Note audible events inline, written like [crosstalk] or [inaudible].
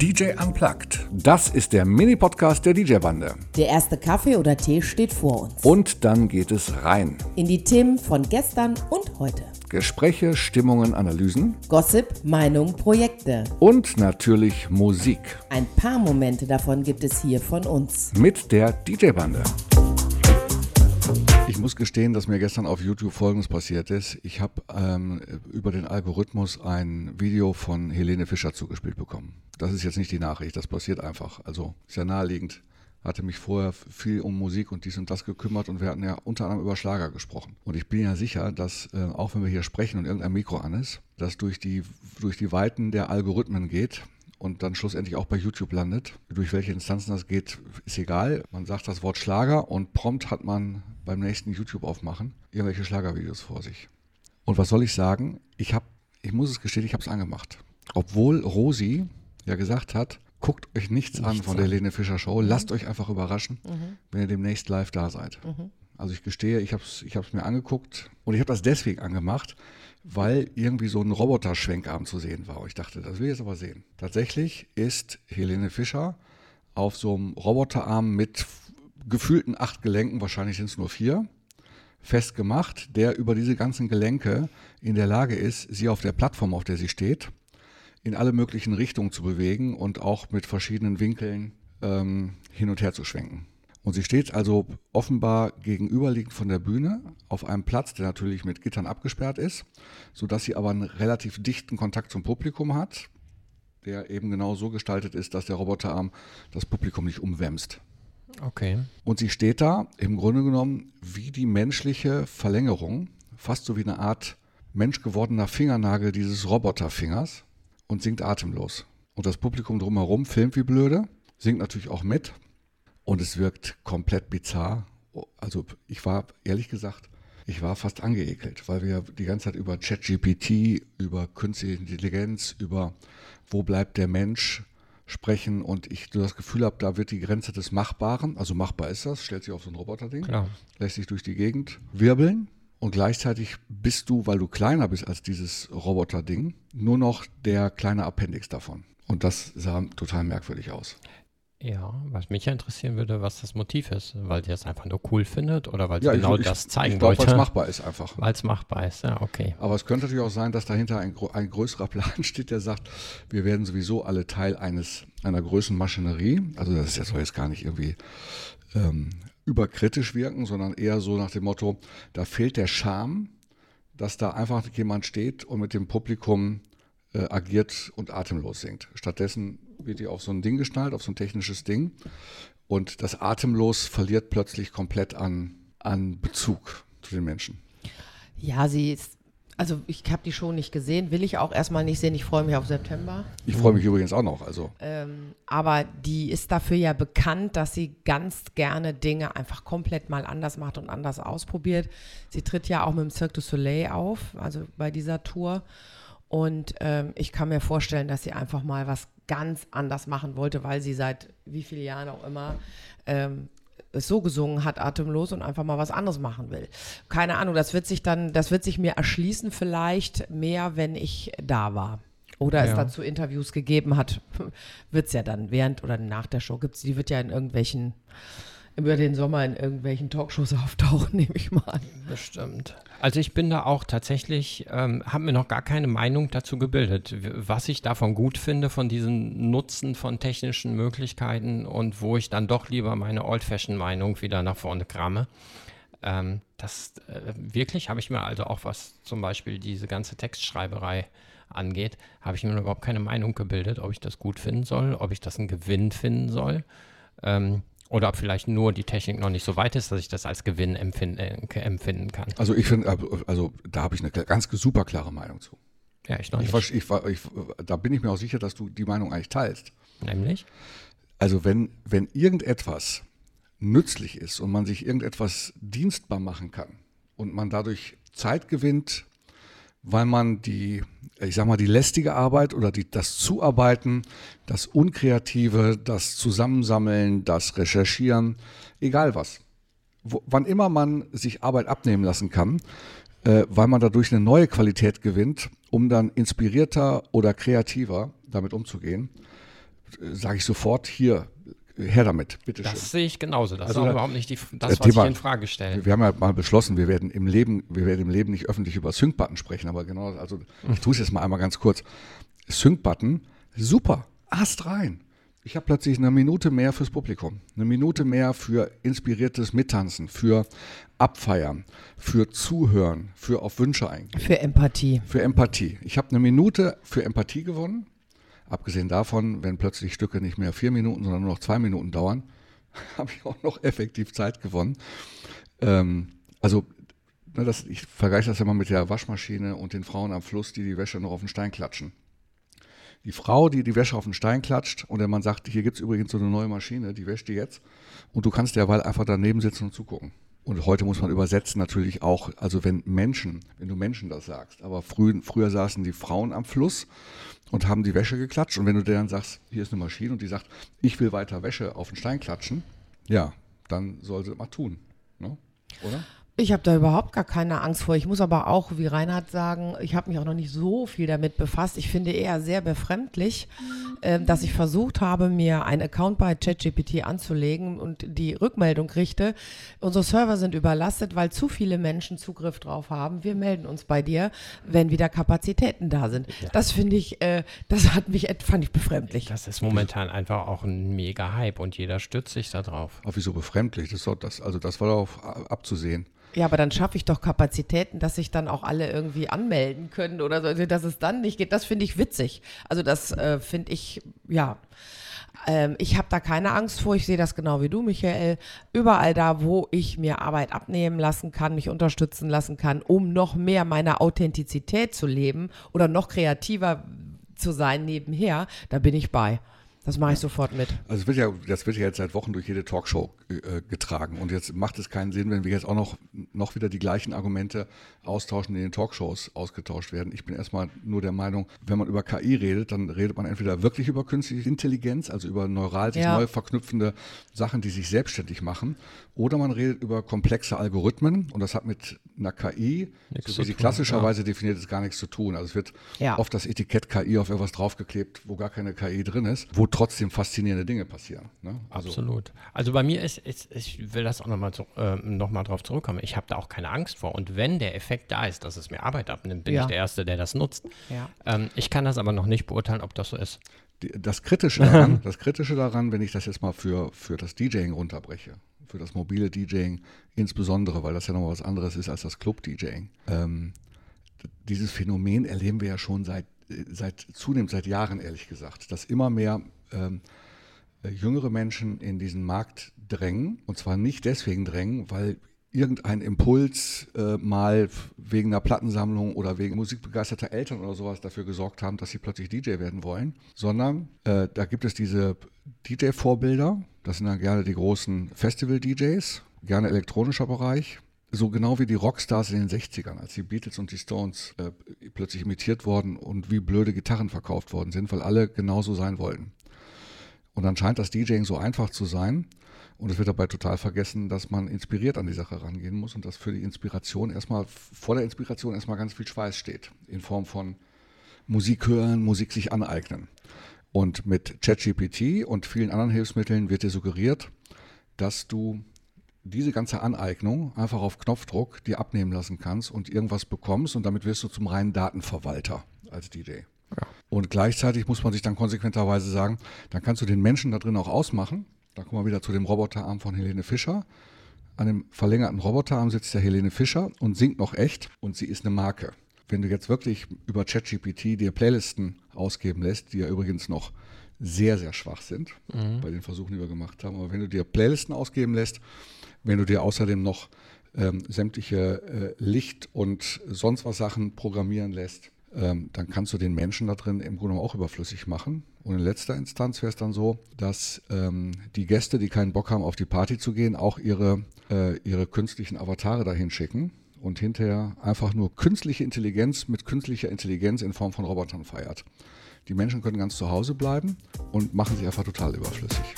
DJ Unplugged. Das ist der Mini-Podcast der DJ-Bande. Der erste Kaffee oder Tee steht vor uns. Und dann geht es rein. In die Themen von gestern und heute. Gespräche, Stimmungen, Analysen. Gossip, Meinung, Projekte. Und natürlich Musik. Ein paar Momente davon gibt es hier von uns. Mit der DJ-Bande. Ich muss gestehen, dass mir gestern auf YouTube Folgendes passiert ist. Ich habe ähm, über den Algorithmus ein Video von Helene Fischer zugespielt bekommen. Das ist jetzt nicht die Nachricht, das passiert einfach. Also ist ja naheliegend. Hatte mich vorher viel um Musik und dies und das gekümmert und wir hatten ja unter anderem über Schlager gesprochen. Und ich bin ja sicher, dass äh, auch wenn wir hier sprechen und irgendein Mikro an ist, dass durch die, durch die Weiten der Algorithmen geht und dann schlussendlich auch bei YouTube landet. Durch welche Instanzen das geht, ist egal. Man sagt das Wort Schlager und prompt hat man beim nächsten YouTube aufmachen irgendwelche Schlagervideos vor sich. Und was soll ich sagen? Ich habe, ich muss es gestehen, ich habe es angemacht. Obwohl Rosi ja gesagt hat, guckt euch nichts, nichts an von der Helene Fischer Show, mhm. lasst euch einfach überraschen, mhm. wenn ihr demnächst live da seid. Mhm. Also ich gestehe, ich habe es ich mir angeguckt und ich habe das deswegen angemacht, weil irgendwie so ein Roboter-Schwenkarm zu sehen war. Ich dachte, das will ich jetzt aber sehen. Tatsächlich ist Helene Fischer auf so einem Roboterarm mit gefühlten acht Gelenken, wahrscheinlich sind es nur vier, festgemacht, der über diese ganzen Gelenke in der Lage ist, sie auf der Plattform, auf der sie steht, in alle möglichen Richtungen zu bewegen und auch mit verschiedenen Winkeln ähm, hin und her zu schwenken. Und sie steht also offenbar gegenüberliegend von der Bühne auf einem Platz, der natürlich mit Gittern abgesperrt ist, sodass sie aber einen relativ dichten Kontakt zum Publikum hat, der eben genau so gestaltet ist, dass der Roboterarm das Publikum nicht umwämst. Okay. Und sie steht da im Grunde genommen wie die menschliche Verlängerung, fast so wie eine Art menschgewordener Fingernagel dieses Roboterfingers und singt atemlos. Und das Publikum drumherum filmt wie blöde, singt natürlich auch mit und es wirkt komplett bizarr. Also ich war ehrlich gesagt, ich war fast angeekelt, weil wir die ganze Zeit über ChatGPT, über künstliche Intelligenz, über wo bleibt der Mensch sprechen und ich das Gefühl habe, da wird die Grenze des Machbaren, also machbar ist das, stellt sich auf so ein Roboterding, lässt sich durch die Gegend wirbeln und gleichzeitig bist du, weil du kleiner bist als dieses Roboterding, nur noch der kleine Appendix davon. Und das sah total merkwürdig aus. Ja, was mich ja interessieren würde, was das Motiv ist, weil sie es einfach nur cool findet oder weil sie ja, genau ich, das zeigen ich glaub, wollte. Weil es machbar ist einfach. Weil es machbar ist, ja, okay. Aber es könnte natürlich auch sein, dass dahinter ein, ein größerer [laughs] Plan steht, der sagt, wir werden sowieso alle Teil eines einer Größenmaschinerie. Also das ist ja jetzt gar nicht irgendwie ähm, überkritisch wirken, sondern eher so nach dem Motto, da fehlt der Charme, dass da einfach jemand steht und mit dem Publikum äh, agiert und atemlos singt. Stattdessen wird die auf so ein Ding geschnallt, auf so ein technisches Ding. Und das Atemlos verliert plötzlich komplett an, an Bezug zu den Menschen. Ja, sie ist also ich habe die Show nicht gesehen, will ich auch erstmal nicht sehen. Ich freue mich auf September. Ich freue mich übrigens auch noch. Also. Ähm, aber die ist dafür ja bekannt, dass sie ganz gerne Dinge einfach komplett mal anders macht und anders ausprobiert. Sie tritt ja auch mit dem Cirque du Soleil auf, also bei dieser Tour. Und ähm, ich kann mir vorstellen, dass sie einfach mal was ganz anders machen wollte, weil sie seit wie vielen Jahren auch immer ähm, es so gesungen hat, atemlos und einfach mal was anderes machen will. Keine Ahnung, das wird sich dann, das wird sich mir erschließen vielleicht mehr, wenn ich da war. Oder ja. es dazu Interviews gegeben hat, [laughs] wird es ja dann während oder nach der Show gibt es, die wird ja in irgendwelchen über den Sommer in irgendwelchen Talkshows [laughs] auftauchen, nehme ich mal an. Bestimmt. Also ich bin da auch tatsächlich, ähm, habe mir noch gar keine Meinung dazu gebildet, was ich davon gut finde, von diesem Nutzen von technischen Möglichkeiten und wo ich dann doch lieber meine Old-Fashion-Meinung wieder nach vorne krame. Ähm, das äh, wirklich habe ich mir also auch, was zum Beispiel diese ganze Textschreiberei angeht, habe ich mir überhaupt keine Meinung gebildet, ob ich das gut finden soll, ob ich das einen Gewinn finden soll. Ähm, oder ob vielleicht nur die Technik noch nicht so weit ist, dass ich das als Gewinn empfinden, äh, empfinden kann. Also ich finde, also da habe ich eine ganz super klare Meinung zu. Ja, ich noch nicht. Ich, ich, ich, da bin ich mir auch sicher, dass du die Meinung eigentlich teilst. Nämlich? Also wenn, wenn irgendetwas nützlich ist und man sich irgendetwas dienstbar machen kann und man dadurch Zeit gewinnt, weil man die, ich sag mal, die lästige Arbeit oder die, das Zuarbeiten, das Unkreative, das Zusammensammeln, das Recherchieren, egal was, wo, wann immer man sich Arbeit abnehmen lassen kann, äh, weil man dadurch eine neue Qualität gewinnt, um dann inspirierter oder kreativer damit umzugehen, sage ich sofort hier, her damit, bitte schön. Das sehe ich genauso. Das Also ist auch überhaupt nicht die, das, das was Thema- ich in Frage stelle. Wir haben ja mal beschlossen, wir werden im Leben, wir werden im Leben nicht öffentlich über Sync-Button sprechen, aber genau, also ich tue es jetzt mal einmal ganz kurz. Sync-Button, super, Ast rein. Ich habe plötzlich eine Minute mehr fürs Publikum, eine Minute mehr für inspiriertes Mittanzen, für Abfeiern, für Zuhören, für auf Wünsche eingehen. Für Empathie. Für Empathie. Ich habe eine Minute für Empathie gewonnen. Abgesehen davon, wenn plötzlich Stücke nicht mehr vier Minuten, sondern nur noch zwei Minuten dauern, [laughs] habe ich auch noch effektiv Zeit gewonnen. Ähm, also, ne, das, ich vergleiche das immer mit der Waschmaschine und den Frauen am Fluss, die die Wäsche noch auf den Stein klatschen. Die Frau, die die Wäsche auf den Stein klatscht und der Mann sagt, hier gibt es übrigens so eine neue Maschine, die wäscht die jetzt. Und du kannst derweil einfach daneben sitzen und zugucken. Und heute muss man übersetzen natürlich auch, also wenn Menschen, wenn du Menschen das sagst, aber früh, früher saßen die Frauen am Fluss und haben die Wäsche geklatscht und wenn du dann sagst, hier ist eine Maschine und die sagt, ich will weiter Wäsche auf den Stein klatschen, ja, dann soll sie das mal tun. Ne? Oder? Ich habe da überhaupt gar keine Angst vor. Ich muss aber auch, wie Reinhard sagen, ich habe mich auch noch nicht so viel damit befasst. Ich finde eher sehr befremdlich, ähm, dass ich versucht habe, mir einen Account bei ChatGPT anzulegen und die Rückmeldung kriegte, unsere Server sind überlastet, weil zu viele Menschen Zugriff drauf haben. Wir melden uns bei dir, wenn wieder Kapazitäten da sind. Das finde ich, äh, das hat mich, fand ich befremdlich. Das ist momentan einfach auch ein mega Hype und jeder stützt sich da drauf. Aber wieso befremdlich? Das, das, also das war doch abzusehen. Ja, aber dann schaffe ich doch Kapazitäten, dass sich dann auch alle irgendwie anmelden können oder so, also, dass es dann nicht geht. Das finde ich witzig. Also das äh, finde ich, ja. Ähm, ich habe da keine Angst vor. Ich sehe das genau wie du, Michael. Überall da, wo ich mir Arbeit abnehmen lassen kann, mich unterstützen lassen kann, um noch mehr meine Authentizität zu leben oder noch kreativer zu sein nebenher, da bin ich bei. Das mache ich sofort mit. Also es wird ja, das wird ja jetzt seit Wochen durch jede Talkshow äh, getragen. Und jetzt macht es keinen Sinn, wenn wir jetzt auch noch, noch wieder die gleichen Argumente austauschen, die in den Talkshows ausgetauscht werden. Ich bin erstmal nur der Meinung, wenn man über KI redet, dann redet man entweder wirklich über künstliche Intelligenz, also über neural sich Ja. neu verknüpfende Sachen, die sich selbstständig machen, oder man redet über komplexe Algorithmen und das hat mit einer KI, Nichts so wie sie tun, klassischerweise definiert ist, gar nichts zu tun. Also es wird Ja. oft das Etikett KI auf etwas draufgeklebt, wo gar keine KI drin ist, wo trotzdem faszinierende Dinge passieren. Ne? Also, Absolut. Also bei mir ist, ist ich will das auch nochmal äh, noch mal drauf zurückkommen. Ich habe da auch keine Angst vor. Und wenn der Effekt da ist, dass es mir Arbeit abnimmt, bin Ja. ich der Erste, der das nutzt. Ja. Ähm, ich kann das aber noch nicht beurteilen, ob das so ist. die, das Kritische daran, [laughs] das Kritische daran, wenn ich das jetzt mal für, für das DJing runterbreche, für das mobile DJing insbesondere, weil das ja nochmal was anderes ist als das Club-DJing. Ähm, dieses Phänomen erleben wir ja schon seit, äh, seit zunehmend seit Jahren, ehrlich gesagt, dass immer mehr ähm, äh, jüngere Menschen in diesen Markt drängen. Und zwar nicht deswegen drängen, weil irgendein Impuls äh, mal wegen einer Plattensammlung oder wegen musikbegeisterter Eltern oder sowas dafür gesorgt haben, dass sie plötzlich DJ werden wollen, sondern äh, da gibt es diese DJ-Vorbilder, das sind dann gerne die großen Festival-DJs, gerne elektronischer Bereich, so genau wie die Rockstars in den 60ern, als die Beatles und die Stones äh, plötzlich imitiert worden und wie blöde Gitarren verkauft worden sind, weil alle genauso sein wollten. Und dann scheint das DJing so einfach zu sein. Und es wird dabei total vergessen, dass man inspiriert an die Sache rangehen muss und dass für die Inspiration erstmal, vor der Inspiration erstmal ganz viel Schweiß steht. In Form von Musik hören, Musik sich aneignen. Und mit ChatGPT und vielen anderen Hilfsmitteln wird dir suggeriert, dass du diese ganze Aneignung einfach auf Knopfdruck dir abnehmen lassen kannst und irgendwas bekommst und damit wirst du zum reinen Datenverwalter als DJ. Und gleichzeitig muss man sich dann konsequenterweise sagen, dann kannst du den Menschen da drin auch ausmachen. Da kommen wir wieder zu dem Roboterarm von Helene Fischer. An dem verlängerten Roboterarm sitzt der Helene Fischer und singt noch echt und sie ist eine Marke. Wenn du jetzt wirklich über ChatGPT dir Playlisten ausgeben lässt, die ja übrigens noch sehr, sehr schwach sind bei den Versuchen, die wir gemacht haben, aber wenn du dir Playlisten ausgeben lässt, wenn du dir außerdem noch ähm, sämtliche äh, Licht- und sonst was Sachen programmieren lässt, ähm, dann kannst du den Menschen da drin im Grunde auch überflüssig machen. Und in letzter Instanz wäre es dann so, dass ähm, die Gäste, die keinen Bock haben, auf die Party zu gehen, auch ihre, äh, ihre künstlichen Avatare dahin schicken und hinterher einfach nur künstliche Intelligenz mit künstlicher Intelligenz in Form von Robotern feiert. Die Menschen können ganz zu Hause bleiben und machen sich einfach total überflüssig.